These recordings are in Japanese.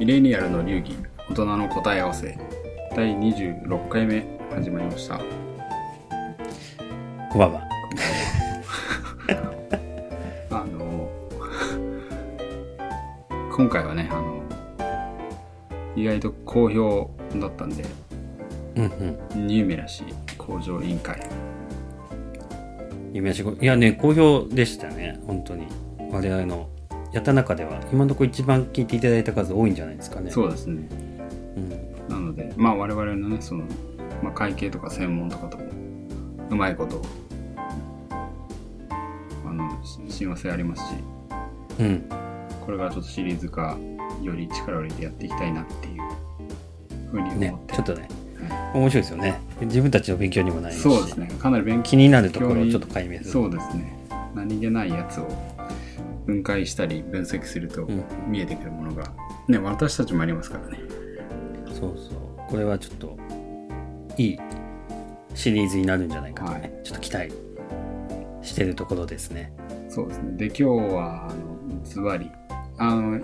ミレニアルの流儀大人の答え合わせ第26回目始まりましたこんばんは。あの 今回はねあの意外と好評だったんでうんうん。ニューメラシー工場委員会夢しごいやね、好評でしたね。本当に。我々のやった中では、今のところ一番聞いていただいた数多いんじゃないですかね。そうですねうん。なのでまあ我々のねその、まあ、会計とか専門とかともうまいことあのし親和性ありますしうん。これからちょっとシリーズ化より力を入れてやっていきたいなっていうふうに思ねっ、て、ちょっとね、面白いですよね。自分たちの勉強にもなりますし。そうですねかなり勉強気になるところをちょっと解明する。そうですね何気ないやつを分解したり分析するとうん。見えてくるものが、ね私たちもありますからね。そうそう。これはちょっと、いいシリーズになるんじゃないかとね、はい。ちょっと期待してるところですね。そうですね。で今日はあのズバリあの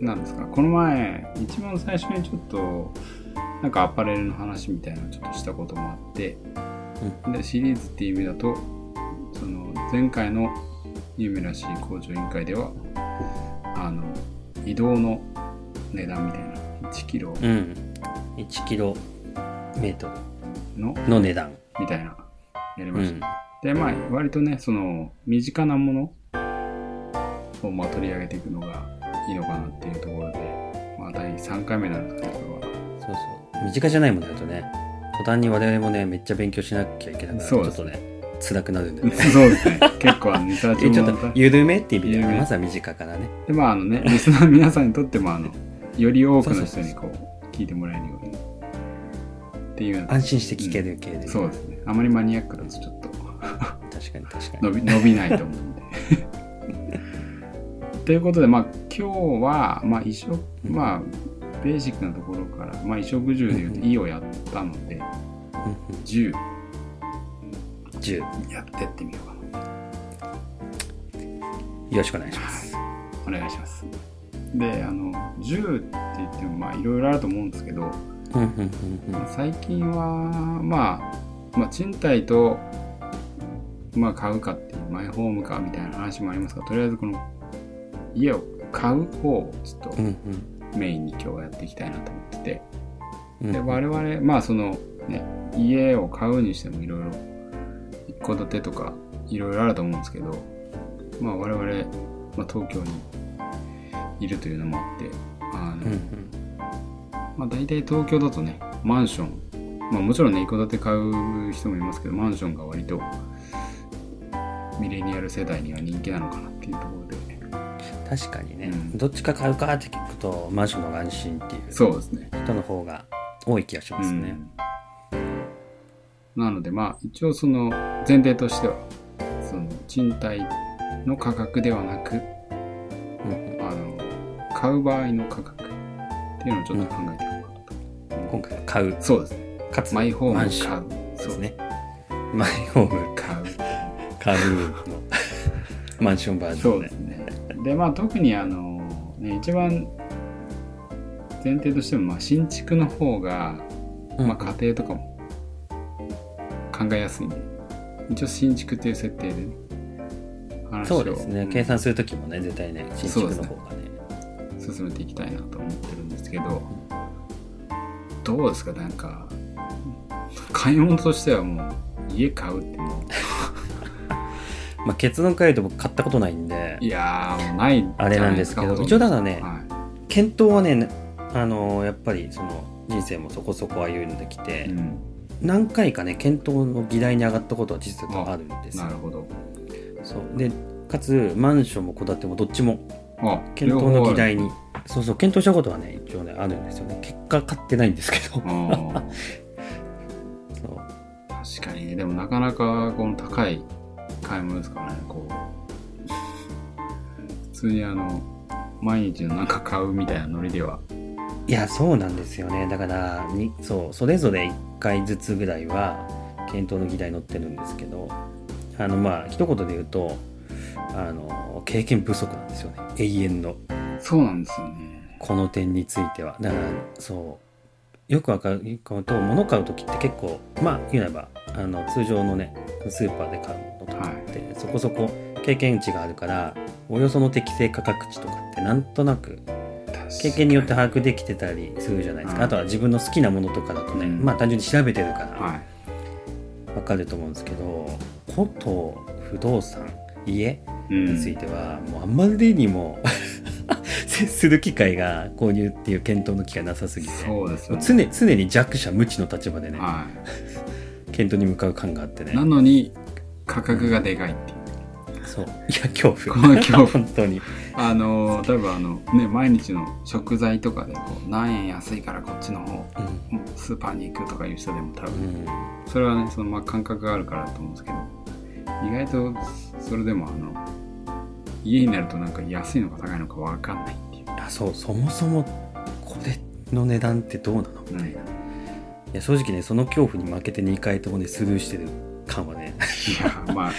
なんですかこの前一番最初にちょっとなんかアパレルの話みたいなのをちょっとしたこともあってでシリーズっていう意味だとその前回のニューメラシー工場委員会ではあの移動の値段みたいな1キロうん。うん。1キロメートのルの値段。みたいなやりうました、ん。でまあ割とねその身近なものをまあ取り上げていくのがいいのかなっていうところで、まあ、第3回目なんですけどこそうそう。身近じゃないものだとね、途端に我々もね、めっちゃ勉強しなきゃいけないから、ちそうですょっとね、辛くなるんでれね。は そうですね。結構あのリサーチちょっもと緩めっていう意味でまずは身近からね。でまああのね リスナーの皆さんにとってもあのより多くの人にこう聞いてもらえるように。っていう安心して聞ける系で。そうですね。あまりマニアックだとちょっと。確かに確かに。伸び伸びないと思うんで。ということで、まあ、今日は、まあ、衣食、まあ、ベーシックなところから、まあ、衣食住でいうと、うん「い」をやったので、うんうん。10 10。やってってみようかな。よろしくお願いします。お願いします。で、あの、10って言っても、まあ、いろいろあると思うんですけど、最近は、まあ、まあ、賃貸と、まあ、買うかっていう、マイホームかみたいな話もありますが、とりあえずこの、家を買う方をちょっとうんメインに今日はやっていきたいなと思ってて、うんで、我々、まあ、その、ね、家を買うにしてもいろいろ、一戸建てとか、いろいろあると思うんですけど、まあ、我々、まあ、東京にいるというのもあって、あの、うんうん。まあ、大体東京だとね、マンション、まあ、もちろんね、一戸建て買う人もいますけど、マンションが割と、ミレニアル世代には人気なのかなっていうところで、確かにね、うん。どっちか買うかって聞くと、マンションの方が安心っていう。そうですね。人の方が多い気がしますね。うんなので、まあ、一応その前提としては、その賃貸の価格ではなく、うんあの、買う場合の価格っていうのをちょっと考えていこうかなと。今回は買う、そうですね。かつマイホームマンション買う。ですね。マイホーム買う。買うのマンションバージそうョンで。ですね。で、まあ特にあの、ね、一番前提としても、まあ新築の方が、うんまあ家庭とかも考えやすい。んで、一応新築っていう設定でね、話を。そうですね。計算するときもね、絶対ね、新築の方がね。進めていきたいなと思ってるんですけど、どうですか？なんか、買い物としてはもう、家買うってもう、まあ、結論から言うと僕買ったことないんで、いやーもうないあれなんですけど、い一応ただね、は検討はね、あのやっぱりその人生もそこそこ歩んできい。て、うん。何回かね、検討の議題に上がったことは実はあるんですよ。なるほど。そう。でかつマンションも戸建てもどっちもあ、検討の議題に。にそうそう検討したことはね一応ねあるんですよね。結果買ってないんですけど。そう。確かに。ね、でもなかなかこの高い買い物ですからね、こう。普通にあの、毎日のなんか買うみたいなノリでは。いやそうなんですよね。だからにそうそれぞれ1回ずつぐらいは検討の議題載ってるんですけどあのまあ一言で言うとあの経験不足なんですよね。永遠の。そうなんですよね。この点については。だからそう。よくわかると物買う時って結構まあ言えばあの通常のねスーパーで買うものとかって、そこそこ経験値があるからおよその適正価格値とかってなんとなく経験によって把握できてたりするじゃないですか、はいあとは自分の好きなものとかだとね、うん。まあ単純に調べてるから。はい。わかると思うんですけどこと不動産家うん。については、もうあんまりにも 接する機会が購入っていう検討の機会なさすぎてそうですよね。常常に弱者無知の立場でね、は 検討に向かう感があってね。いなのに価格がでかいっていうそう。いや恐怖。この恐怖。本当に。あの例えばあのね毎日の食材とかでこう何円安いからこっちの方スーパーに行くとかいう人でも多分うん、それはねそのまあ感覚があるからだと思うんですけど意外とそれでもあの家になるとなんか安いのか高いのか分かんないっていう、あそう。そもそもこれの値段ってどうなの？みたい。な、いや正直ねその恐怖に負けて2回ともねスルーしてる感はね。いやまあ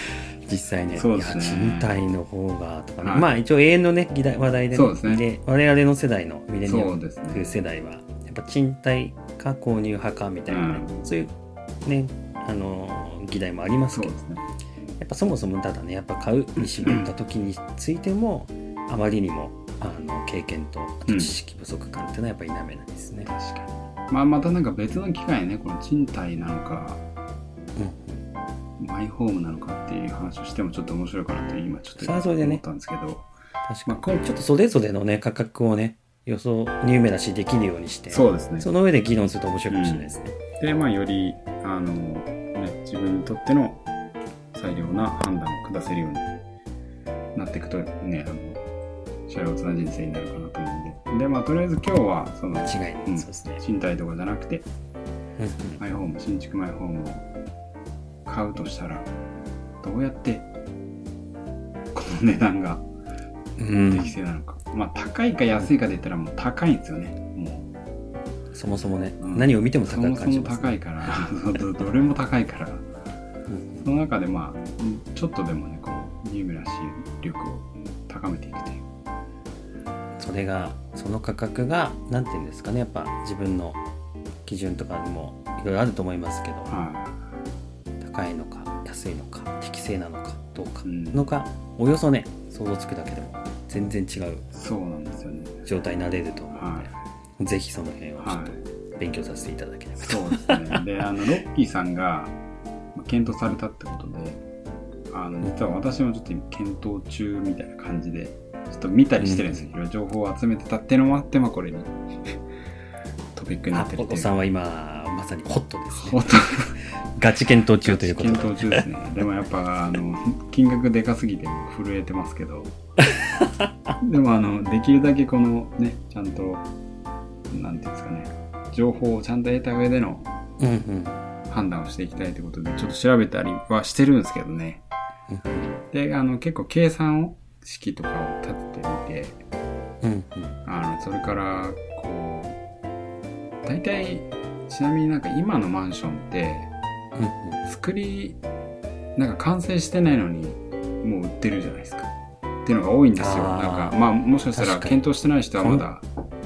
実際ねね。いや賃貸の方がとかね、はい。まあ一応永遠のね議題話題で,、そうですね。我々の世代のミレニアム世代はやっぱ賃貸か購入派かみたいなね、うそういうねあの議題もありますけど。やっぱそもそもただねやっぱ買うに絞った時についてもあまりにもあの経験とあと知識不足感っていうのはやっぱ否めないですね。確かに。まあまたなんか別の機会にねこの賃貸なのかうんマイホームなのかっていう話をしてもちょっと面白いかなって今ちょっとそれはそれでね。思ったんですけど、確かまあこにちょっとそれぞれのね価格をね予想ニューメラシーできるようにして。そうですね。その上で議論すると面白いかもしれないですね。でまあよりあの、ね、自分にとっての最良な判断を下せるようになっていくとねあの幸せな人生になるかなと思うんで。でまあとりあえず今日はその間違いうんそうですね。賃貸とかじゃなくてうん。マイホーム新築マイホームを買うとしたらどうやってこの値段がうん。適正なのか、まあ高いか安いかで言ったらもう高いんですよね。もそもそもね、うん。何を見てもうそ高くもそも感じます、高いから。どどれも高いから。うんその中でまあちょっとでもねこうニューメラシー力を高めていくという。それがその価格が何て言うんですかね。やっぱ自分の基準とかにもいろいろあると思いますけど、は高いのか安いのか適正なのかどうか。い、うん、のがおよそね想像つくだけでも全然違うそうなんですよね。状態になれると思うのはで、ぜひその辺をちょっはい。と勉強させていただければ。と、そうですね。であのロッキーさんがまあ検討されたってことであの実は私もちょっと今検討中みたいな感じでちょっと見たりしてるんですよ、いろいろ情報を集めてたっていうのもあってまあこれにトピックになあってるという。お子さんは今まさにホットですね。ほんとガチ検討中ということで。検討中ですね。でもやっぱあの金額でかすぎて震えてますけど。でもあのできるだけこのねちゃんとなんていうんですかね。情報をちゃんと得た上での判断をしていきたいということでちょっと調べたりはしてるんですけどね。であの結構計算を式とかを立ててみてあのそれからこう大体ちなみになんか今のマンションってうんうん。作りなんか完成してないのにもう売ってるじゃないですか。っていうのが多いんですよ。なんかまあもしかしたら検討してない人はまだ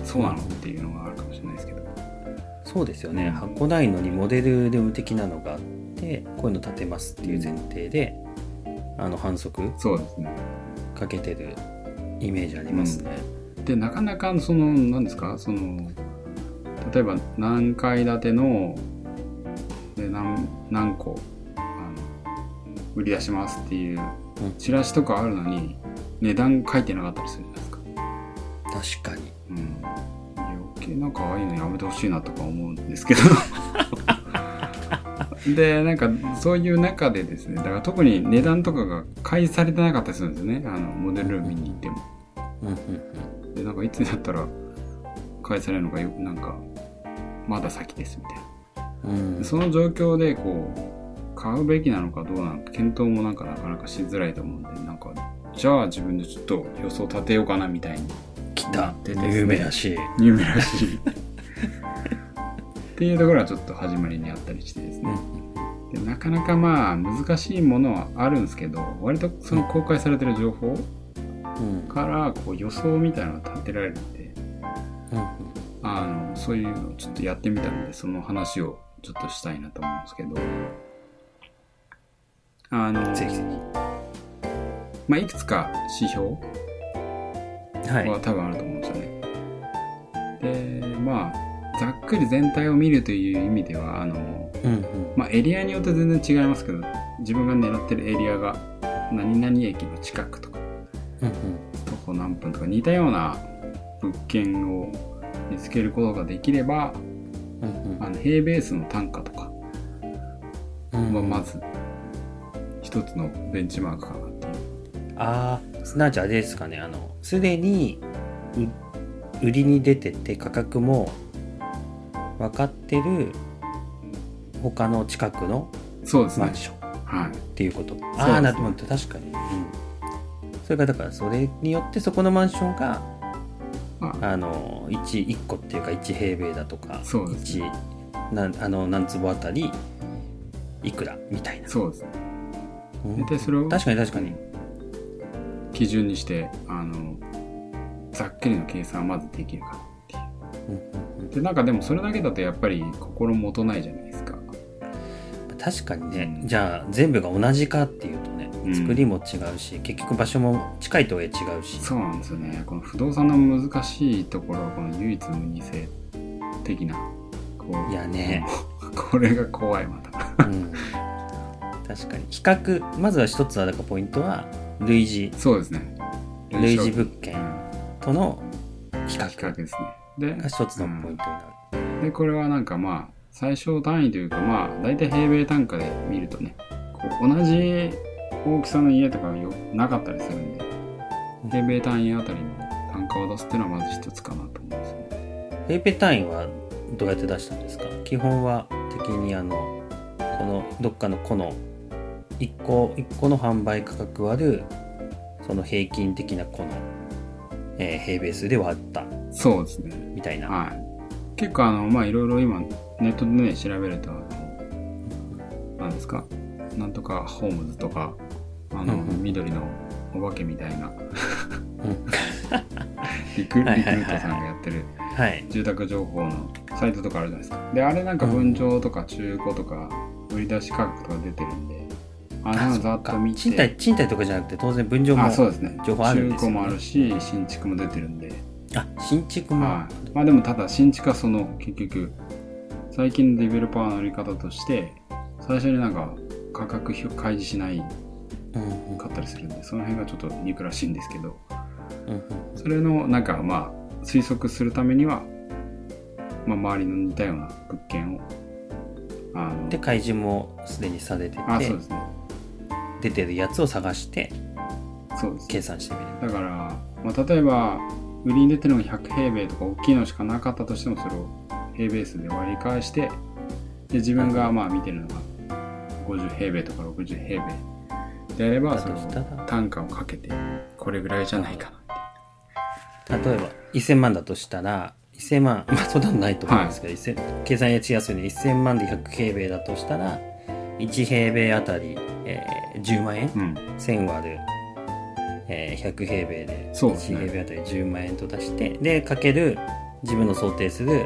そうなの？っていうのがあるかもしれないですけど。そうですよね。箱ないのにモデルルーム的なのがあってこういうの建てますっていう前提であの反則そうですね。かけてるイメージありますね、でなかなかその何ですか？その例えば何階建てので何何個あの売り出しますっていううん。チラシとかあるのに値段書いてなかったりするじゃないですか。確かに。うん、余計なんかああいうのやめてほしいなとか思うんですけど。でなんかそういう中でですねだから特に値段とかが開示されてなかったりするんですよね。あのモデルルーム見に行っても。うんうんでなんかいつになったら開示されるのかよなんかまだ先ですみたいなその状況でこう買うべきなのかどうなのか検討もなんかなかなかしづらいと思うんでなんかじゃあ自分でちょっと予想立てようかなみたいに来た出てですね有名やし。ニューメらし。いっていうところはちょっと始まりにあったりしてですうね、ん。でなかなかまあ難しいものはあるんですけど割とその公開されてる情報うん。からこう予想みたいなのが立てられるんでうんうんあのそういうのをちょっとやってみたのでその話をちょっとしたいなと思うんですけど。あのぜひぜまあ、いくつか指標ひはい。は多分あると思うんですよね。でまあざっくり全体を見るという意味ではあの、うんうん。まあ、エリアによって全然違いますけど自分が狙ってるエリアが何々駅の近くとかうんうん。徒歩何分とか似たような物件を見つけることができればうんうん。あの平米数の単価とかうんはまず一つのベンチマークかなっていう。ああすなわちあれですかねあのすでにう売りに出てて価格も分かってる他の近くのそうですね。マン。ション。はい。っていうこと、すね。ああなるほど。確かに、うん、それがだからそれによってそこのマンションがまあ、あの 1, 1個っていうか1平米だとかそうですね。1なんあの何坪あたりいくらみたいな、そうですね。うん。大体それを確かに確かに。基準にして、あの、ざっくりの計算はまずできるかっていう。うん。で、なんかでもそれだけだとやっぱり心もとないじゃないですか。確かにね、うん。じゃあ全部が同じかっていう作りも違うし、結局場所も近いとはいえ違うし。そうなんですよね。この不動産の難しいところは、この唯一無二性的な、こう、いやね、これが怖い、また。うん、確かに。比較まずは一つはだからポイントは類似。そうですね。類似物う件んとの比比較較ですね。でが、一つのポイントになる、でこれはなんかまあ最小単位というかまあ大体平米単価で見るとねこう同じ大きさの家とかよなかったりするんで。平米単位あたりの単価を出すっていうのはまず一つかなと思うんですよね。平米単位はどうやって出したんですか？基本は的にあのこのどっかのこの1個1個の販売価格割るその平均的なこの、えー平米数で割った。そうですね。みたいな、はい。結構あのまあいろいろ今ネットでね調べるとあの何ですか？なんとかホームズとかあの、うん。うん緑のお化けみたいな。うん。リクルートさんがやってる。はい。住宅情報のサイトとかあるじゃないですか。で、あれなんか分譲とか中古とか売り出し価格とか出てるんで、あれをざっと見て。賃貸賃貸とかじゃなくて当然分譲もあ、そうですね。情報あるんですよね。中古もあるし、新築も出てるんで。あ新築も、はい。まあでもただ新築はその結局、最近のデベロッパーの売り方として、最初になんか価格表開示しないうんうん。かったりするんで、その辺がちょっと憎らしいんですけど、それのなんかまあ推測するためには、まあ、周りの似たような物件をあので開示もすでにされててあそうですね。出てるやつを探してそうです。計算してみる。だから、まあ、例えば売りに出てるのが100平米とか大きいのしかなかったとしてもそれを平米数で割り返してで自分がまあ見てるのが50平米とか60平米であればだそれをとしたら。単価をかけてこれぐらいじゃないかな例えば1000万だとしたら1000万 まあそんなのないと思うんですけど、1000計算やしやすいので1000万で100平米だとしたら1平米あたり、えー10万円？うん。1000割る、えー100平米で1そうですね。平米あたり10万円と出してでかける自分の想定する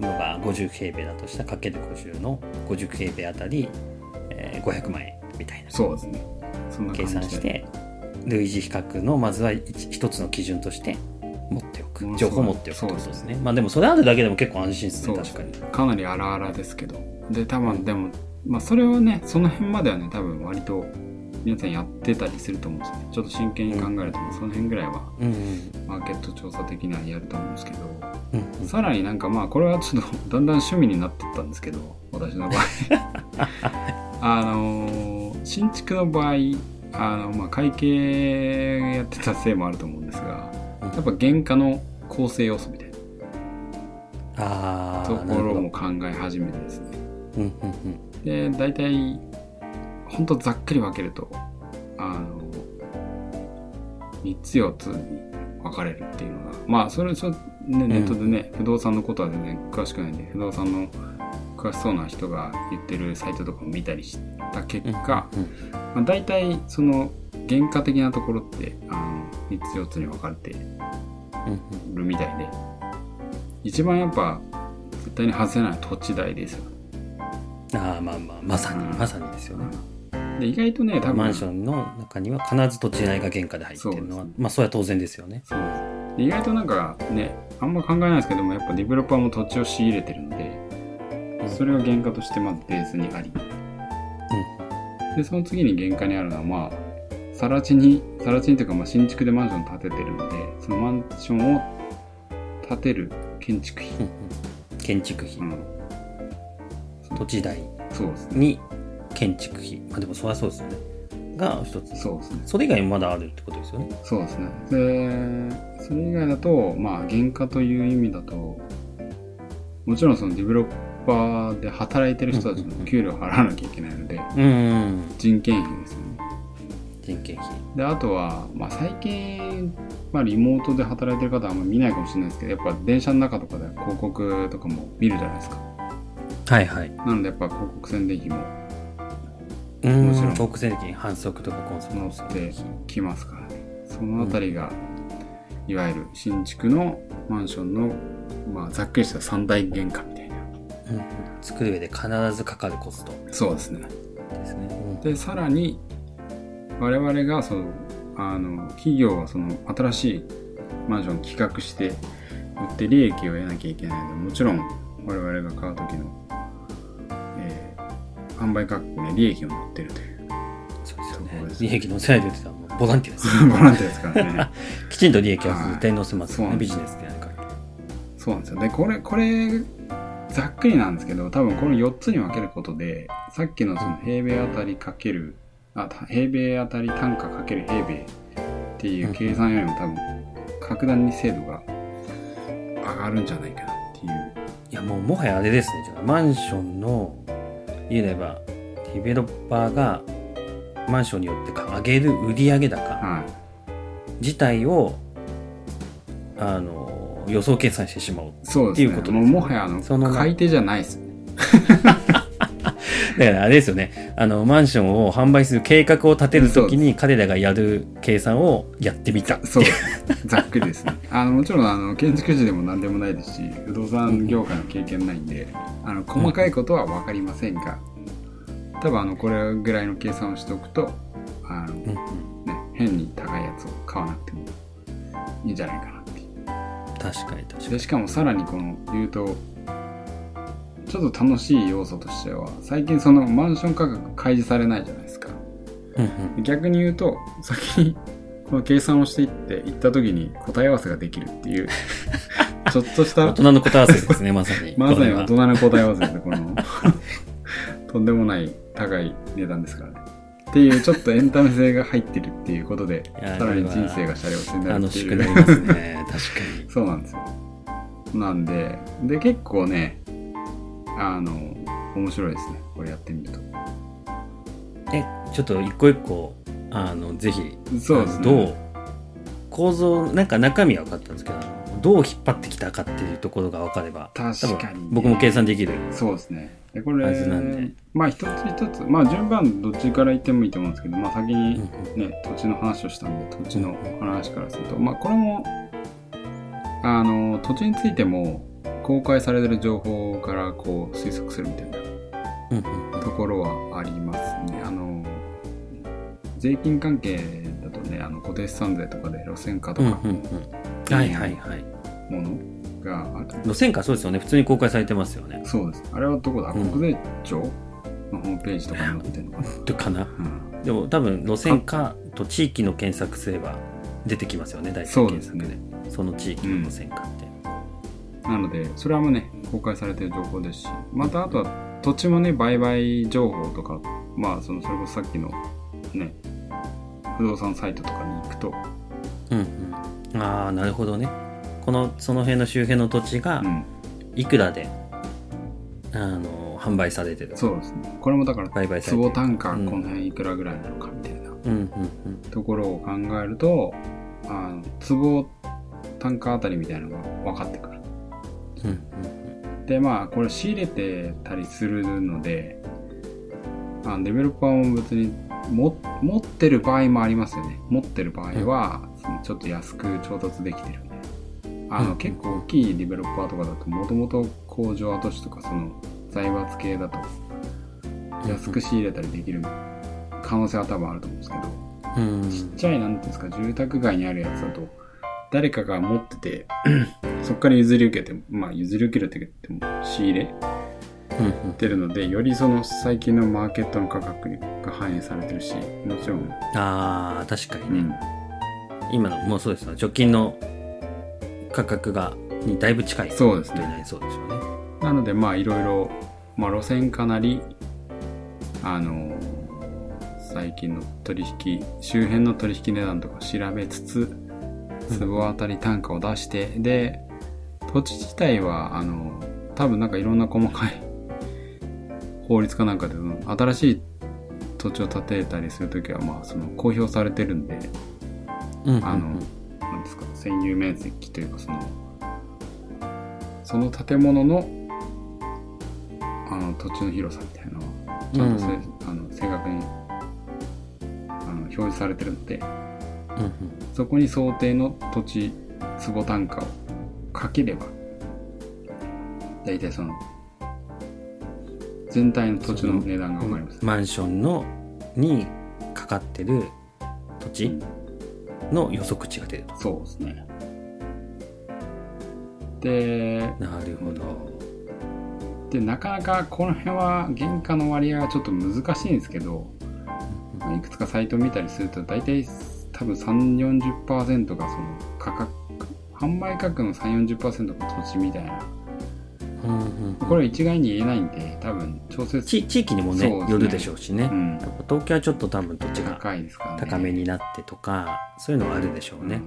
のが50平米だとしたらかける50の50平米あたり、えー500万円みたいな。そうですね計算して。類似比較のまずは一一つの基準として持っておく。情報を持っておくってことですね。まあでもそれあるだけでも結構安心ですそうね。確かに。かなり荒々ですけど。で多分でもまあそれはねその辺まではね多分割と皆さんやってたりすると思うんですよね。ちょっと真剣に考えると、その辺ぐらいはうんうん。マーケット調査的にはやると思うんですけど。うんうん。さらになんかまあこれはちょっとだんだん趣味になってったんですけど私の場合。あのー新築の場合あの、まあ、会計やってたせいもあると思うんですがうん。やっぱ原価の構成要素みたいな。ところも考え始めてですね。うんうんうん。で大体ほんとざっくり分けるとあの3つ4つに分かれるっていうのがまあそれちょっとねネットでね、不動産のことは全然詳しくないんで不動産の詳しそうな人が言ってるサイトとかも見たりした結果、うんまあ、大体その原価的なところってあの3つ4つに分かれてうんうんるみたいで一番やっぱ絶対に外せない土地代ですよ。ああまあまあまさに、うん。まさにですよね。で意外とね多分マンションの中には必ず土地代が原価で入ってるのは、そうです。まあそれは当然ですよね。そうです。で意外となんかねあんま考えないですけどもやっぱディベロッパーも土地を仕入れてるのでうんそれが原価としてまずベースにあり。でその次に原価にあるのはまあ更地に更地にというかまあ新築でマンションを建ててるのでそのマンションを建てる建築費、うんうん。建築費、うん、土地代。そうですね。に建築費。まあでもそりゃそうですよね。が一つ。そうですね。それ以外もまだあるってことですよね。そうですね。でそれ以外だとまあ原価という意味だともちろんそのディベロッパーで働いてる人たちの給料を払わなきゃいけないのでうん。うん人件費ですよね。人件費。であとは、まあ、最近、まあ、リモートで働いてる方はあんま見ないかもしれないですけどやっぱ電車の中とかで広告とかも見るじゃないですか。はいはい。なのでやっぱ広告宣伝費もうん。もちろん。国税金反則とかコンソ乗ってきますからね。そのあたりが、いわゆる新築のマンションの、まあ、ざっくりした三大原価みたいなうんうん作る上で必ずかかるコスト。そうですね。ですね、うん。でさらに我々がそのあの企業はその新しいマンションを企画して売って利益を得なきゃいけないのでもちろん我々が買う時の、えー販売価格に利益を乗ってるという。そうですね。利益のせないで言ってたらもうボランティアです。ボランティアですからね。きちんと利益は絶対載せますよね、はいビジネスでやるからそうなんですよ。でこれこれざっくりなんですけど多分この4つに分けることでさっきのその平米あたりかけるあた平米あたり単価かける平米っていう計算よりも多分格段に精度が上がるんじゃないかなっていう。いやもうもはやあれですねじゃあマンションの言えばディベロッパーがマンションによって上げる売上高は自体をあの予想計算してしまおうっていうことですですね。もはやあのその買い手じゃないですね。だからあれですよね。あのマンションを販売する計画を立てるときに彼らがやる計算をやってみた。そうざっくりですね。あのもちろんあの建築士でも何でもないですし不動産業界の経験ないんであの細かいことは分かりませんが多分あのこれぐらいの計算をしておくとあの、うんうん。ね、変に高いやつを買わなくてもいいんじゃないかな確かに確かでしかもさらにこの言うとちょっと楽しい要素としては最近そのマンション価格開示されないじゃないですか。に、うんうん、逆に言うと先にこの計算をしていって行った時に答え合わせができるっていう ちょっとした大人の答え合わせですねまさに。まさに大人の答え合わせでこの。とんでもない高い値段ですからねっていうちょっとエンタメ性が入ってるっていうことでさらに人生がシャレオツになる楽っていう。しくなりますね確かに。そうなんですよ。なんでで結構ねあの面白いですね。これやってみると。えちょっと一個一個あのぜひそうですね。どう？構造なんか中身は分かったんですけどどう引っ張ってきたかっていうところが分かれば確多かにね。分僕も計算できるそうですね。でこれなんで。まあ一つ一つまあ順番どっちから言ってもいいと思うんですけどまあ先にうんね、土地の話をしたんで土地の話からすると、まあこれもあの土地についても公開されてる情報からこう推測するみたいなところはありますね。あの税金関係だとねあの固定資産税とかで路線価とかうんうんうんはいはいはい。ものがある、路線価そうですよね。普通に公開されてますよね。そうです。あれはどこだ、うん。国税庁のホームページとかに載ってるのかな、とかな。うん。でも多分路線価と地域の検索すれば出てきますよね。大体検索で。ねその地域の路線価って、なのでそれはもうね公開されてる情報ですし。またあとは土地もね売買情報とかまあそのそれこそさっきのね不動産サイトとかに行くと、うんうん、ああなるほどね。このその辺の周辺の土地がうん、いくらで、あの販売されてるそうですね。これもだから売買されてる。坪単価こうんの辺いくらぐらいなのかみたいなうん。うんうんところを考えるとあの坪単価あたりみたいなのが分かってくる。うんうん。でまあこれ仕入れてたりするのであのデベロッパーも別にも持ってる場合もありますよね。持ってる場合は、ちょっと安く調達できてるんで。あの、うん結構大きいディベロッパーとかだともともと工場跡地とかその財閥系だと安く仕入れたりできる可能性は多分あると思うんですけど、うん。ちっちゃいなんていうんですか住宅街にあるやつだと誰かが持ってて そこから譲り受けてまあ譲り受けるって言っても仕入れてるのでよりその最近のマーケットの価格が反映されてるしもちろん、ああ確かうにね、ん、今のもうそうですよ直近の価格がにだいぶ近い。そうですね。となりそうですよね。なのでまあいろいろ、まあ、路線かなりあの最近の取引周辺の取引値段とか調べつつ坪当たり単価を出してで土地自体はあの多分なんかいろんな細かい 法律かなんかで新しい土地を建てたりするときはまあその公表されてるんでうん。うんうんあのなんですか占有面積というかそのその建物のあの土地の広さみたいなのはちゃんとせ、あの正確にあの表示されてるのでうんうん。そこに想定の土地坪単価をかければ大体その全体の土地の値段が分かります、マンションのにかかってる土地の予測値が出ると。そうですね。でなるほど。でなかなかこの辺は原価の割合はちょっと難しいんですけど、まあいくつかサイト見たりすると大体多分3 4 0がその価格販売価格の3 4 0が土地みたいなうんうんこれは一概に言えないんで多分調節地地域にもねね。よるでしょうしね、うん。東京はちょっと多分土地が高いですからね。高めになってとかそういうのはあるでしょうね。うん、っ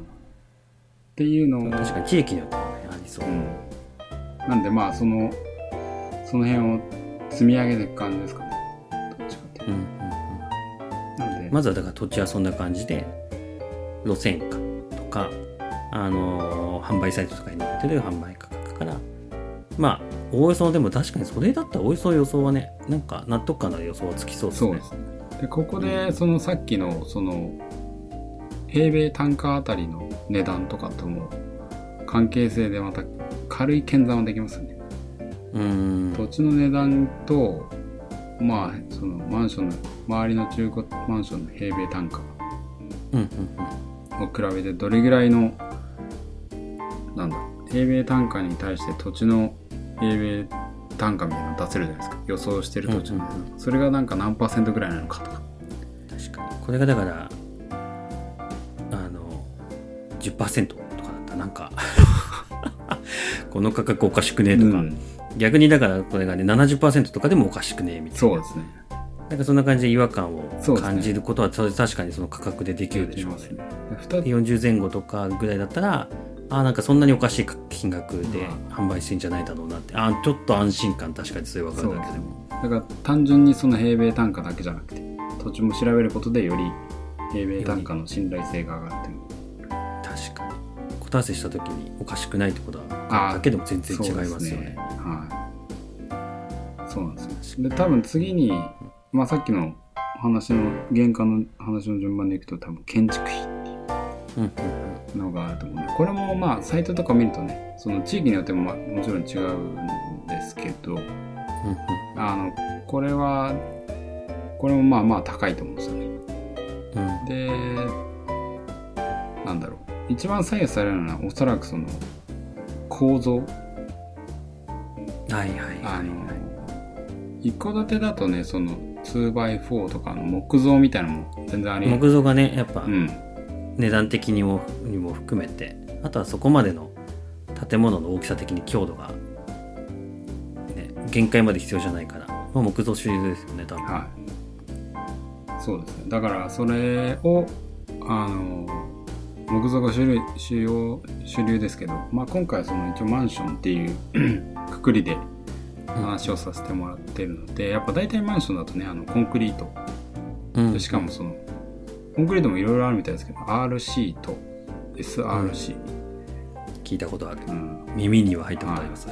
ていうのを確かに地域によってはねありそう、うん、なんでまあそのその辺を積み上げていく感じですかね。どっちかっていううんうんとなんで、まずはだから土地はそんな感じで路線価とか、あのー販売サイトとかに載ってる販売価格からまあおおよそでも確かにそれだったらおおよそ予想はねなんか納得感の予想はつきそうですね。そうですね。でここでそのさっきのその平米単価あたりの値段とかとも関係性でまた軽い検算はできますよね。うーん。土地の値段とまあそのマンションの周りの中古マンションの平米単価を比べてどれぐらいのなんだ平米単価に対して土地の平米単価みたいなの出せるじゃないですか。予想してる土地の、うんうんそれがなんか何パーセントぐらいなのかとか。確かに。これがだからあの10%とかだった。らなんか この価格おかしくねえとか、うん。逆にだからこれがね70%とかでもおかしくねえみたいな。そうですね。なんかそんな感じで違和感を感じることはそれ確かにその価格でできるでしょうね。ね。二つ40前後とかぐらいだったらあーなんかそんなにおかしい金額でうん販売してんじゃないだろうなって。あーちょっと安心感確かにそれ分かるだけでも。だから単純にその平米単価だけじゃなくて土地も調べることでより平米単価の信頼性が上がってる確かに。答え合わせした時におかしくないってことはだけでも全然違いますよそうですね。はい。そうなんですよ。で多分次に、まあ、さっきの話の原価の話の順番でいくと多分建築費のがあると思うん。でこれもまあサイトとか見るとねその地域によってもまあもちろん違うんですけどあのこれはこれもまあまあ高いと思うんですよね。うん。でなんだろう。一番左右されるのはおそらくその構造。はいはいはいあの一戸建てだとねその 2x4 とかの木造みたいなのも全然あり木造がねやっぱ。うん値段的にもにも含めてあとはそこまでの建物の大きさ的に強度が、ね、限界まで必要じゃないから、まあ、木造主流ですよね多分、はい。そうですね。だからそれをあの木造が主流主要主流ですけど、まあ、今回その一応マンションっていう くくりで話をさせてもらってるのでやっぱ大体マンションだとねあのコンクリート。うん。でしかもそのコンクリートもいろいろあるみたいですけど RC と SRC、聞いたことある。うん。耳には入ったことあります、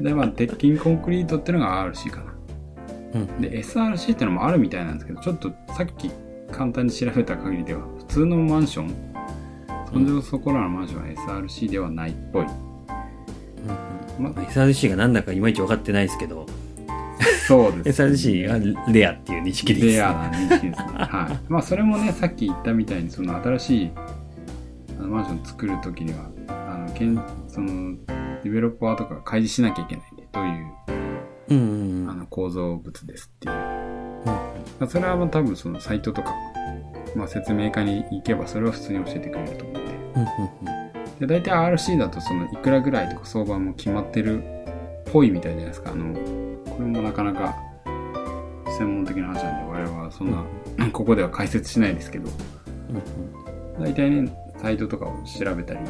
でまあ鉄筋コンクリートっていうのが RC かな。うん。で SRC っていうのもあるみたいなんですけどちょっとさっき簡単に調べた限りでは普通のマンションそんじょそこらのマンションは SRC ではないっぽい。まあ、SRC がなんだかいまいち分かってないですけど、そうです、SRC がレアっていう認識です。レアな認識ですね。はい。まあそれもね、さっき言ったみたいに、その新しいあのマンション作るときには、あの、けんその、ディベロッパーとかが開示しなきゃいけないんで、どういううん。あの構造物ですっていう。うんまあそれはまあ多分そのサイトとか、まあ説明会に行けばそれは普通に教えてくれると思うんで。うんうんで、大体 RC だとそのいくらぐらいとか相場も決まってるっぽいみたいじゃないですか。あの、これもなかなか専門的な話なんで、我々はそんな、ここでは解説しないですけど、うん大体ね、サイトとかを調べたり、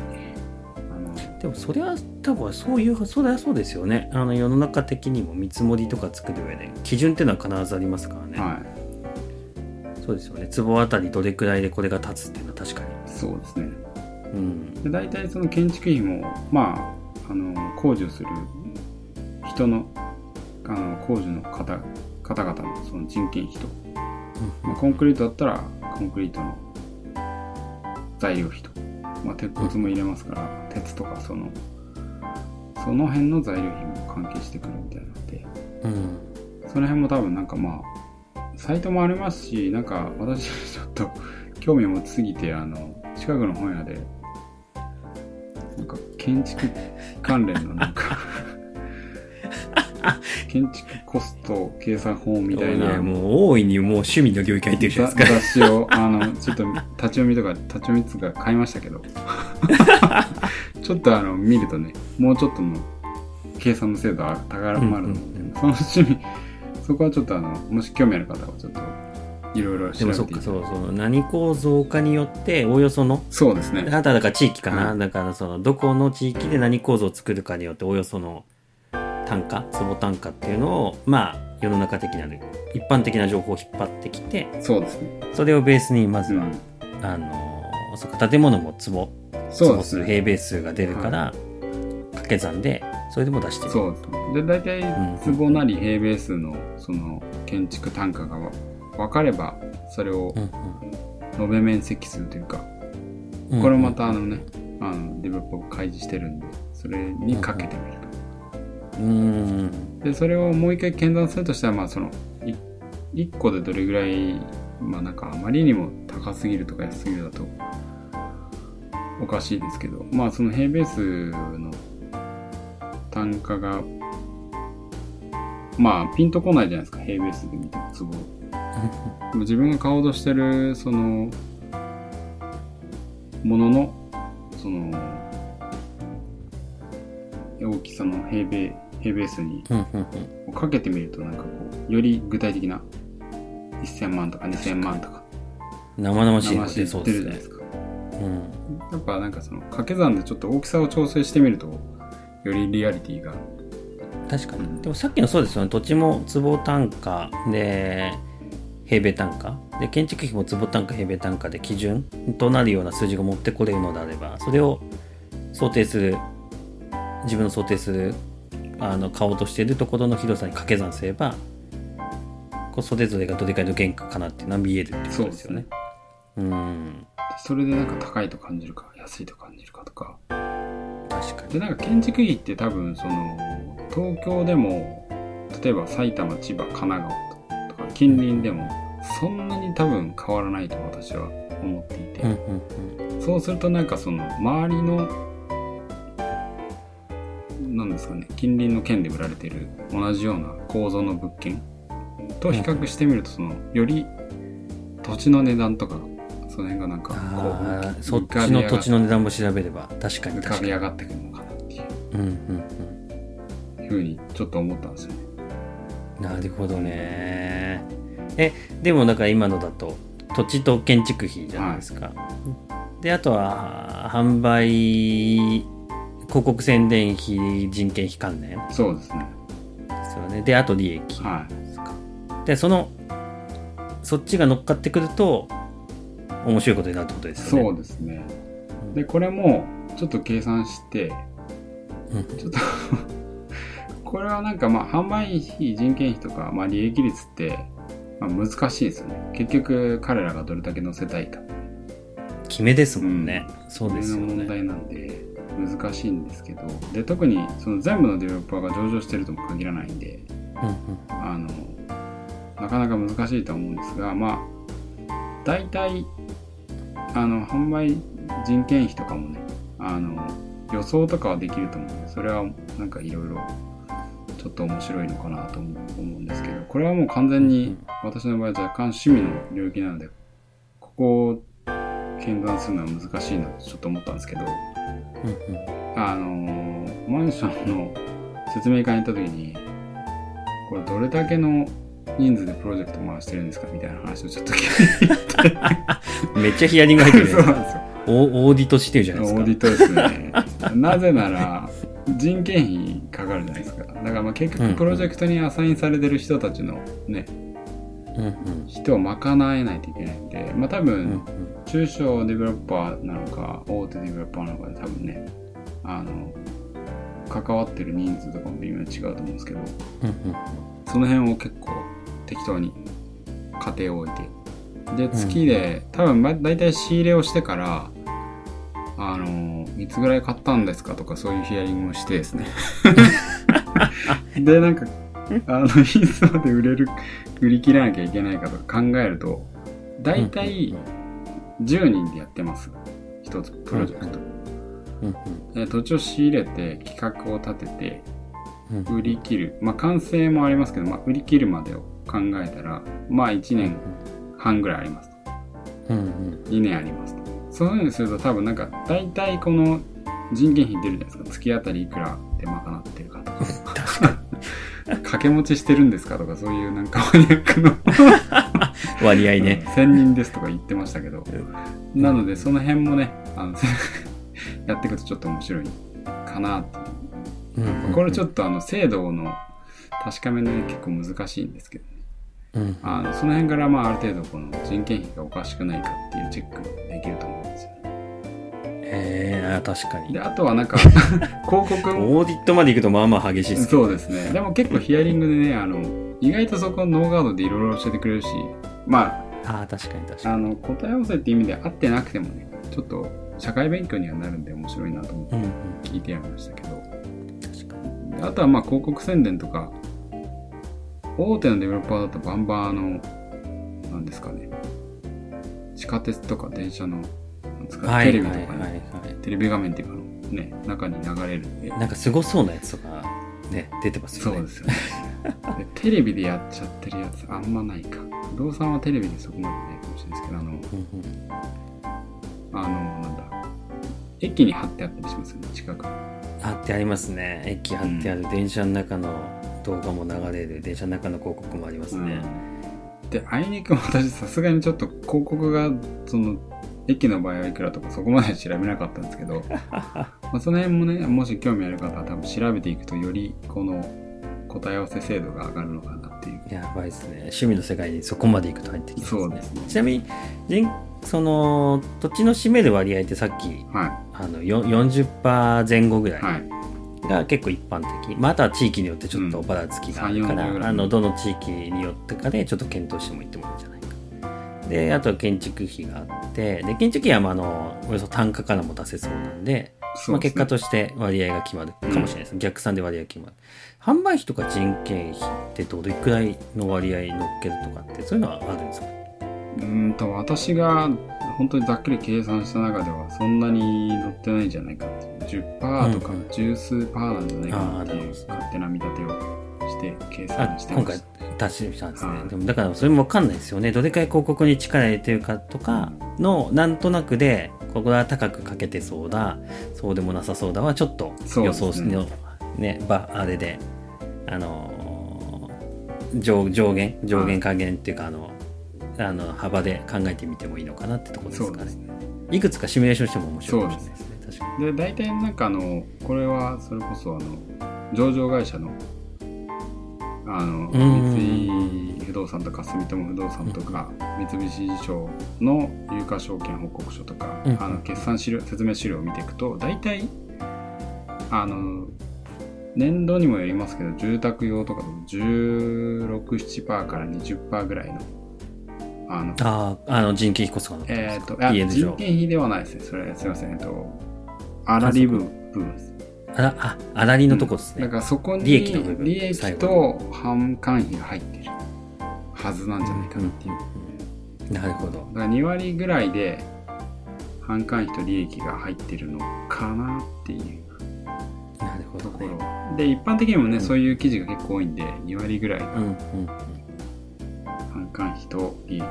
でもそれは多分そういうそれはそうですよね。あの世の中的にも見積もりとか作る上で基準っていうのは必ずありますからね、はい、そうですよね。坪あたりどれくらいでこれが立つっていうのは確かそうですね。にうん。で大体その建築費もまああの工事をする人のあの工事の方方々のその人件費と、まあ、コンクリートだったらコンクリートの材料費と、まあ、鉄骨も入れますから、鉄とかそのその辺の材料費も関係してくるみたいなので。うん。その辺も多分なんかまあサイトもありますしなんか私ちょっと興味を持ちすぎてあの近くの本屋でなんか建築関連のなんか 建築コスト計算法みたいな。もう大いにもう趣味の領域入ってるじゃないですか雑誌をあのちょっと立ち読みとか立ち読みつうか買いましたけど。ちょっとあの見るとねもうちょっとの計算の精度が高まるので、うんうんうん。その趣味そこはちょっとあのもし興味ある方はちょっといろいろでもそってか調べてそうそう。何構造かによっておおよそのそうですね。あとはだから地域かな、はいだからそのどこの地域で何構造を作るかによっておおよその単価坪単価っていうのをまあ世の中的なる一般的な情報を引っ張ってきてそうですね。それをベースにまずは、うん。あのそ建物も坪坪数そうですね。平米数が出るから、掛け算でそれでも出してる。そうですね。で大体坪なり平米数のその建築単価が分かればそれをうん延べ面積数というかうんこれもまたあのね、あのディベロッパーを開示してるんで、それにかけてみる。うんうんと。で、それをもう一回検算するとしたら、まあその、い1個でどれぐらい、まあなんかあまりにも高すぎるとか安すぎるだと、おかしいですけど、まあその平米数の単価が、まあピンとこないじゃないですか、平米数で見ても都合。自分が買おうとしてるそのもののその大きさの平米平米数にかけてみるとなんかこうより具体的な1000万とか2000万とか。生々しいの話でそう出るですね。じゃないですか。うん。やっぱなんかその掛け算でちょっと大きさを調整してみるとよりリアリティが。確かに、うん。でもさっきのそうですよね。土地も坪単価で平米単価。で建築費も坪単価平米単価で基準となるような数字が持ってこれるのであればそれを想定する自分の想定するあの買おうとしているところの広さに掛け算すればこうそれぞれがどれくらいの原価かなっていうのは見えるってことですよね。うん。それでなんか高いと感じるか安いと感じるかとか。確かに。でなんか建築費って多分その東京でも例えば埼玉千葉神奈川とか近隣でもそんなに多分変わらないと私は思っていて、うんうんうん。そうするとなんかその周りのなんですかね近隣の県で売られている同じような構造の物件と比較してみるとそのより土地の値段とかその辺がなんかこあうーそっちの土地の値段も調べれば確かに浮かび上がってくるのかなっていううんうんうんふうにちょっと思ったんですよね。なるほどね。えでもだから今のだと土地と建築費じゃないですか、であとは販売広告宣伝費人件費関連？でそうですね。すよねであと利益はですか、でそのそっちが乗っかってくると面白いことになるってことでい。すよねそうですね。で、これもちょっと計算して、うんちょっと これはなんかまあ販売費、人件費とか、まあ利益率って、まあ、難しいですよね。結局彼らがどれだけ乗せたいか。決めですもんね、そうですよね。の問題なんで難しいんですけどで特にその全部のデベロッパーが上場してるとも限らないんでうんうん。あのなかなか難しいとは思うんですがまあ大体あの販売人件費とかもねあの予想とかはできると思うんでそれはなんかいろいろちょっと面白いのかなと思う思うんですけどこれはもう完全に私の場合は若干趣味の領域なのでここを検算するのは難しいなとちょっと思ったんですけどうんうん。あのーマンションの説明会に行った時にこれどれだけの人数でプロジェクト回してるんですかみたいな話をちょっと聞いて。めっちゃヒアリング入ってる そうなんですよ。オオーディトしてるじゃないですか。オーディトですね。なぜなら人件費かかるじゃないですか。だからまあ結うん局プロジェクトにアサインされてる人たちのねうんうん人を賄えないといけないんでまあ多分ん中小デベロッパーなのか大手デベロッパーなのかで多分ねあの関わってる人数とかも微妙に違うと思うんですけどその辺を結構適当に家庭を置いて。で月で、多分ま大体仕入れをしてからあのいつぐらい買ったんですかとかそういうヒアリングをしてですね。でなんかあのいつまで売れる売り切らなきゃいけないかとか考えると大体10人でやってます。一つプロジェクト、土地を仕入れて企画を立ててうん売り切る。まあ完成もありますけど、まあ、売り切るまでを考えたらまあ1年半ぐらいありますうんうん。2年ありますと。そういうふうにすると多分なんか大体この人件費出るじゃないですか。月当たりいくらで賄ってるかとか。掛け持ちしてるんですかとかそういうなんかマニアックの。に 割合ね、1000人ですとか言ってましたけど。なのでその辺もねあの やっていくとちょっと面白いかなっていううん。うんこれちょっとあの精度の確かめのね結構難しいんですけどね。うん。あのその辺からまあある程度この人件費がおかしくないかっていうチェックもできると思うんですよねへえ確かに。であとはなんか 広告オーディットまで行くとまあまあ激しいですけどそうですね。でも結構ヒアリングでねあの意外とそこノーガードでいろいろ教えてくれるしまああ確かに確ああかに。の答え合わせって意味で合ってなくてもねちょっと社会勉強にはなるんで面白いなと思ってうんうん。聞いてやりましたけど。確かに。であとはまあ広告宣伝とか大手のデベロッパーだとバンバンあのなんですかね地下鉄とか電車のなんですかねはいテレビとかはいはいね、はいテレビ画面っていうかね中に流れるんで。なんかすごそうなやつとかね出てますよね。そうですよね。でテレビでやっちゃってるやつあんまないか。不動産はテレビでそこまでないかもしれないですけどあのうんうん。あのなんだ。駅に貼ってあったりしますよね近く。に貼ってありますね。駅貼ってある。電車の中の動画も流れる。電車の中の広告もありますね、であいにく私さすがにちょっと広告がその駅の場合はいくらとかそこまで調べなかったんですけど まあその辺もねもし興味ある方は多分調べていくとよりこの答え合わせ精度が上がるのかなっていう。やばいですね。趣味の世界にそこまで行くと入ってきますね。そうですね。ちなみに人その土地の占める割合ってさっきはあのよ40%前後ぐらいいはい。が結構一般的、まあ、あとは地域によってちょっとばらつきがあるから、うん。3 40ぐらいあのどの地域によってかでちょっと検討してもいいってもいいんじゃない？かであとは建築費があってで建築費はまああのおよそ単価からも出せそうなんでまあ、結果として割合が決まるかもしれないです、逆算で割合が決まる。販売費とか人件費ってどれくらいの割合乗っけるとかってそういうのはあるんですか？うーんと私が本当にざっくり計算した中ではそんなに載ってないんじゃないかっていう。10%とかうんうん十数パーなんじゃないかなっていう勝手な見立てをして計あ算して今回達成したんですね、はい。でもだからそれも分かんないですよね。どれくらい広告に力入れてるかとかのなんとなくでここは高くかけてそうだ。そうでもなさそうだはちょっと予想のねばあれであのー上上限？上限下限っていうかあのあの幅で考えてみてもいいのかなってところですかね。いくつかシミュレーションしても面白いかもしれないですね。確かで大体なんかあのこれはそれこそあの上場会社のあのうん三井不動産とか住友不動産とか三菱地所の有価証券報告書とか、うんあの決算資料説明資料を見ていくと大体あの年度にもよりますけど住宅用とかでも1617%から20%ぐらいのあの、ああ、あの人件費コスえっ、と、人件費ではないですね。それ、すいません。えっと、粗利分、部分です。あら、あ、粗利のとこですね。だからそこに利益の部分利益最と販管費が入ってるはずなんじゃないかなっていう。なるほど。だから2割ぐらいで販管費と利益が入ってるのかなっていうなるほど。で、一般的にもね、うんそういう記事が結構多いんで、2割ぐらいが。販管費と利益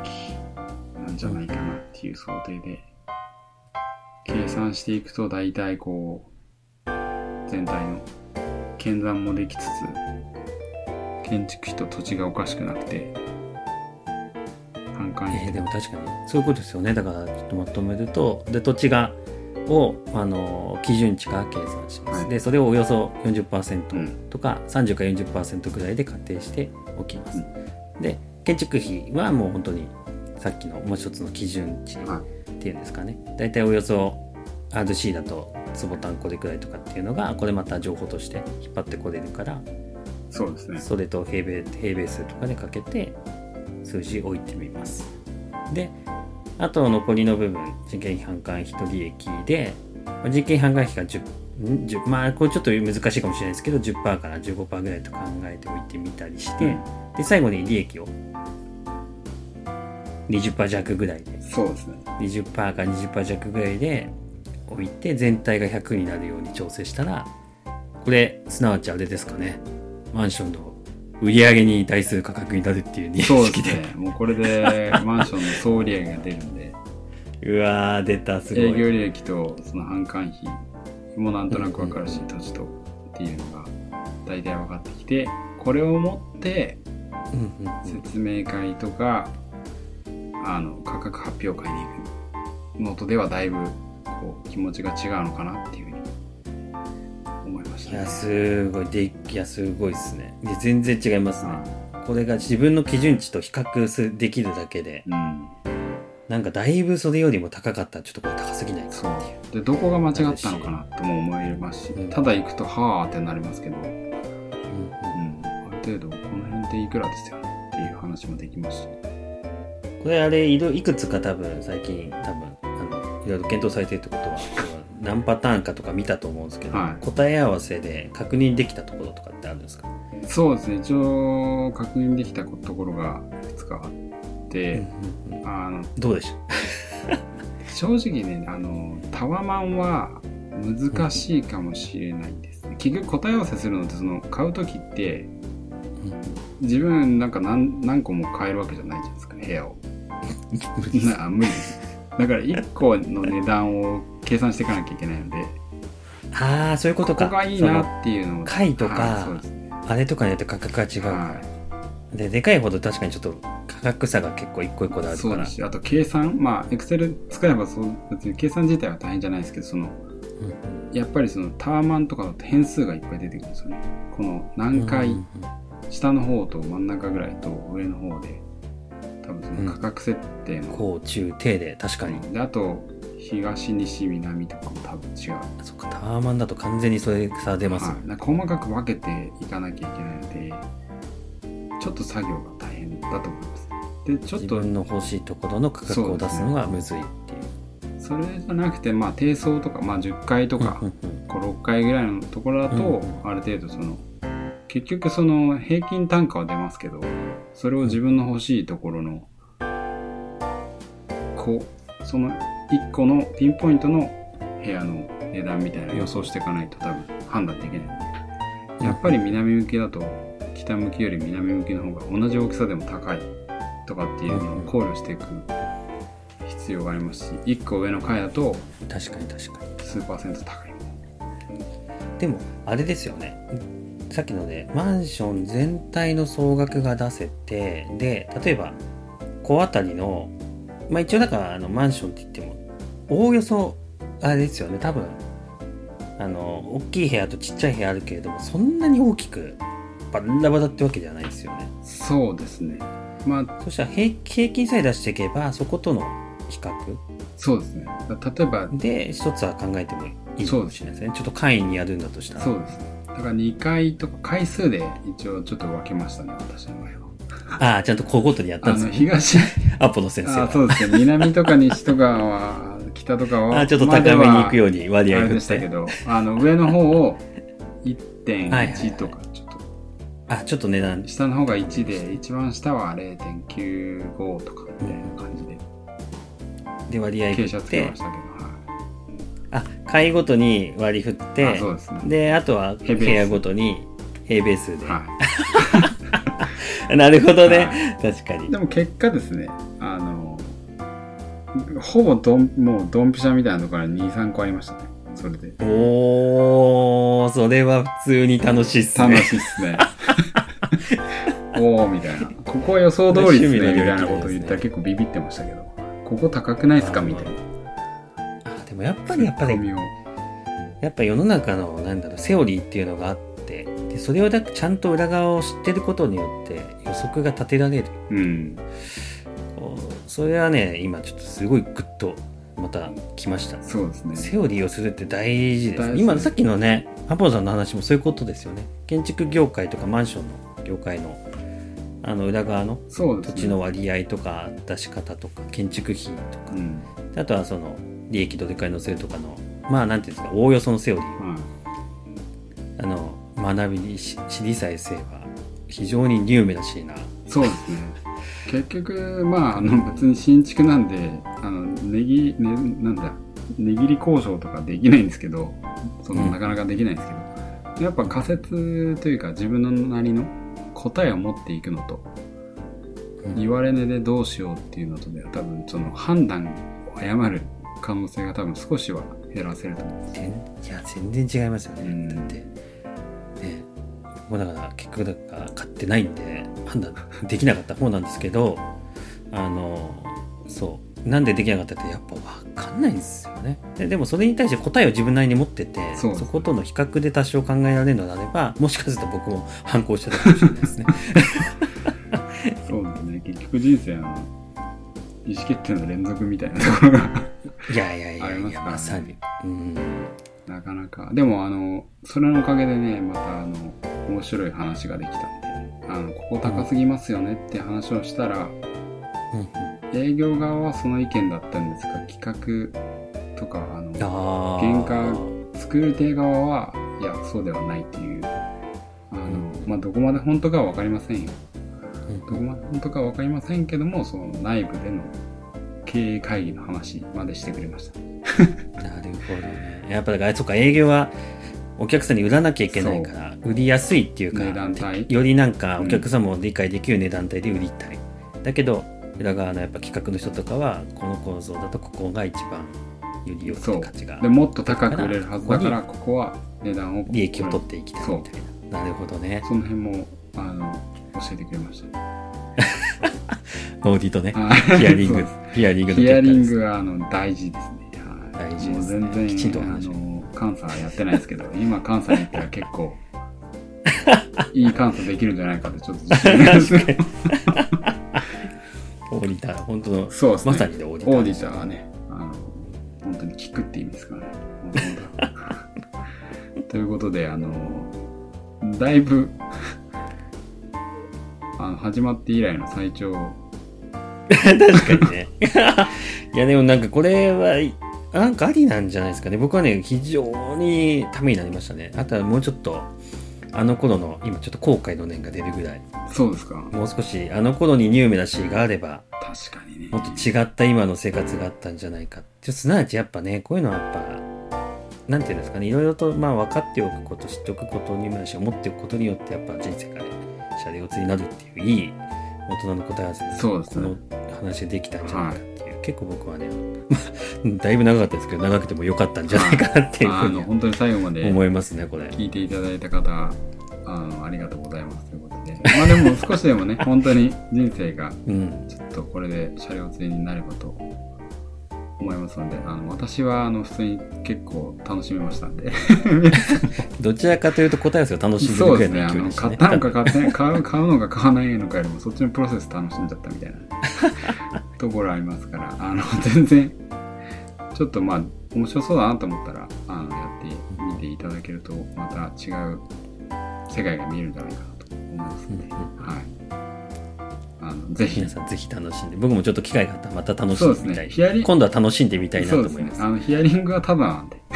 なんじゃないかなっていう想定で、計算していくと大体こう、全体の検算もできつつ、建築費と土地がおかしくなくて、販管えでも確かにそういうことですよね。だからちょっとまとめるとで土地がをあの基準値から計算します、はい。でそれをおよそうん。40%とか、30から40%ぐらいで仮定しておきます、で建築費はもう本当にさっきのもう一つの基準値はっていうんですかね。大体およそ RC だと坪単個でくらいとかっていうのがこれまた情報として引っ張ってこれるからそうですね。それと平米平米数とかでかけて数字置いてみますであと残りの部分人件費販管費と利益でまあ人件費販管費が 10, ん10まあこれちょっと難しいかもしれないですけど10%から15%ぐらいと考えておいてみたりして、うんで最後に利益を20%弱ぐらいでそうですね。20%か20%弱ぐらいで置いて全体が100になるように調整したらこれすなわちあれですかね。マンションの売り上げに対する価格になるっていう認そう識でね。もうこれでマンションの総売上が出るんで、うわー出たすごい。営業利益とその販管費もなんとなくわかるし、土地とっていうのが大体分かってきて、これをもって説明会とか、あの、価格発表会に行くのとではだいぶこう気持ちが違うのかなっていうふうに思いましたね。いやすごいでいやすごいですね。で全然違いますね。はこれが自分の基準値と比較すできるだけでいうん。なんかだいぶそれよりも高かった。らちょっとこれ高すぎないかっていう。で、どこが間違ったのかなとも思いますしうん、ただ行くと、はーってなりますけど、うん、うん。うん。ある程度この辺でいくらですよねっていう話もできますし、これあれいろいくつか多分最近多分いろいろ検討されてるってことは 何パターンかとか見たと思うんですけど、はい。答え合わせで確認できたところとかってあるんですか、そうですね、一応確認できたところがいくつかあって、うんうんうん。あのどうでしょ 正直ねあのタワマンは難しいかもしれないです。ね結局答え合わせするのってその買う時ってう、自分なんか何何個も買えるわけじゃないじゃないですか部屋を。無理ですだから1個の値段を計算していかなきゃいけないのでああそういうことか。ここがいいなっていうのを貝とかはいね。あれとかによって価格が違う。はででかいほど確かにちょっと価格差が結構一個一個であい、るから。そうです。しあと計算まあエクセル使えばそう別に計算自体は大変じゃないですけどそのうんうん。やっぱりそのタワマンとかだと変数がいっぱい出てくるんですよね。この何階、うんうん。下の方と真ん中ぐらいと上の方で多分その価格設定の、高中低で確かに、であと東西南とかも多分違う、あそっかタワマンだと完全にそれ差出ます。よはい、細かく分けていかなきゃいけないのでちょっと作業が大変だと思います。でちょっ自と分の欲しいところの価格を出すのがむずいっていう。それじゃなくてまあ低層とか、まあ、10階とか、うんうんうん。56階ぐらいのところだと、うん。ある程度その結局その平均単価は出ますけどそれを自分の欲しいところのこうその1個のピンポイントの部屋の値段みたいな予想していかないと多分判断できない。やっぱり南向きだと北向きより南向きの方が同じ大きさでも高いとかっていうのを考慮していく必要がありますし1個上の階だと確かに確かに。数パーセント高い。でもあれですよねさっきのでマンション全体の総額が出せてで例えば小当たりのまあ一応だからあのマンションって言ってもおおよそあれですよね多分。あの大きい部屋とちっちゃい部屋あるけれどもそんなに大きくバラバラってわけではないですよね。そうですね。まあそしたら平平均さえ出していけばそことの比較。そうですね。例えばで一つは考えてもいいかもしれないですね。ちょっと簡易にやるんだとしたら。そうです。ねだから2回とか回数で一応ちょっと分けましたね私の場合は。ああちゃんと小ごとにやったんですよ、ね、東。アポの先生あはそうですね。南とか西とかは北とかは あちょっと高めに行くように割合振っまではあれでしたけてどあの上の方をはいはいはい1.1とかちょっと。あちょっと値段。下の方が1で一番下は0.95とかみたいな感じで。で割合振傾斜つけましたけど、はいあ階ごとに割り振ってあそうですね。であとは部屋ごとに平米数で、は なるほどね、は確かに。い、でも結果ですねあのほぼドンもうドンピシャみたいなところに23個ありましたね。それで。おーそれは普通に楽しいっす楽ねしいっすね。おおみたいな。ここは予想通りですね。みたいなことを言ったら結構ビビってましたけど。ここ高くないっすかみたいなもやっぱりやっぱりツッコミを。やっぱ世の中のなんだろうセオリーっていうのがあってでそれをだちゃんと裏側を知ってることによって予測が立てられる。うん。それはね今ちょっとすごいグッとまた来ましたそうですね。セオリーをするって大事です大事。今さっきのねアポロさんの話もそういうことですよね。建築業界とかマンションの業界のあの裏側の土地の割合とか出し方とか建築費とか。うん。であとはその利益どれくらい乗せるとかのまあなんていうんですかおおよそのセオリーはいあの学びにし知りさえせえば非常にニューメらしいな。そうですね。結局まああの別に新築なんであのねぎ、ね、なんだ値切り交渉とかできないんですけどそのうん。なかなかできないんですけど、やっぱ仮説というか自分のなりの答えを持っていくのとうん。言われ値でどうしようっていうのとでは多分その判断を誤る可能性が多分少しは減らせると思うんです全いや全然違いますよね、うん。だってねもうだから結局だから買ってないんで判断 できなかった方なんですけどあのそうなんでできなかったってやっぱ分かんないんですよね。ででもそれに対して答えを自分なりに持っててそことの比較で多少考えられるのであればもしかすると僕も反抗してたかもしれないですね。そうですね。結局人生の意思決定の連続みたいなところがいやいやいやいやまさに。うん。なかなか。でも、あの、それのおかげでね、また、あの、面白い話ができたんで、あの、ここ高すぎますよねって話をしたら、うん。うん営業側はその意見だったんですが、企画とか、あの、原価作る手側は、いや、そうではないっていう、あの、まあ、どこまで本当かはわかりませんよ。うん。どこまで本当かはわかりませんけども、その内部での経営会議の話までしてくれました。なるほどね。やっぱだから、そうか、営業はお客さんに売らなきゃいけないから、売りやすいっていうか、よりなんかお客さんも理解できる値段帯で売りたい。だけど、裏側のやっぱ企画の人とかは、この構造だとここが一番よりよくそう価値がで、もっと高く売れるはずだかだら、ここは値段を。利益を取っていきたいみたいな。なるほどね。その辺も、あの、教えてくれました。オーディとね、あヒアリングヒアリングのヒアリングはあの大事ですね。はい、大事ですねもう全然、きちんとおあの、監査やってないですけど、今監査に行ったら結構、いい監査できるんじゃないかってちょっと自信がありますね。オーディター、本当の、そうですね。まさにねオーディターオーディターはね、あの、本当に聞くって意味ですからね。ということで、あの、だいぶ、あの、始まって以来の最長確かにね。いや、でもなんかこれは、なんかありなんじゃないですかね。僕はね、非常にためになりましたね。あとはもうちょっと、あの頃の、今ちょっと後悔の念が出るぐらい、そうですか。もう少し、あの頃にニューメラシーがあれば、確かにね。もっと違った今の生活があったんじゃないか。ちょすなわちやっぱね、こういうのはやっぱ、なんていうんですかね、いろいろとまあ分かっておくこと、知っておくこと、ニューメラシーを持っておくことによって、やっぱ人生がね、車両になるっていう、いい大人の答え合わせでそうですねこの話でできたんじゃないかっていう、結構僕はね、だいぶ長かったですけど、長くても良かったんじゃないかなっていうふうあの、本当に最後までに思いますね、これ。聞いていただいた方、あの、ありがとうございますということで。まあでも少しでもね、本当に人生がうん。ちょっとこれで車両通になればと思いますので、あの、私はあの、普通に結構楽しめましたんで。どちらかというと答え合わせを楽しんでるぐそうですね。あの、らいの勢いでしたね。買ったのか買って買う、買うのか買わないのかよりも、そっちのプロセス楽しんじゃったみたいなところありますから、あの、全然、ちょっとまあ、面白そうだなと思ったら、あの、やってみていただけると、また違う世界が見えるんじゃないかなと思いますので、はい。あのぜひ皆さんぜひ楽しんで僕もちょっと機会があったらまた楽しそうんですでみたい、ね。ヒアリング今度は楽しんでみたいなとそうです。思いますね。あのヒアリングはただなんで。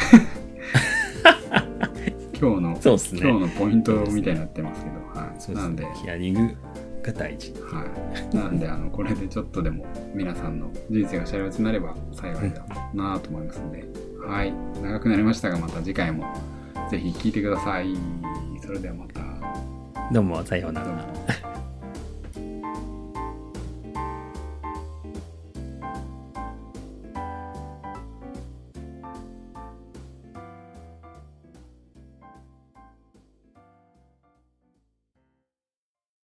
今日のそうですね。今日のポイントみたいになってますけど、はい、そうですなんで。ねヒアリングが大事。はい、なんであのこれでちょっとでも皆さんの人生が幸せになれば幸いだなと思いますので、はい。長くなりましたがまた次回もぜひ聞いてください。それではまた。どうもさようなら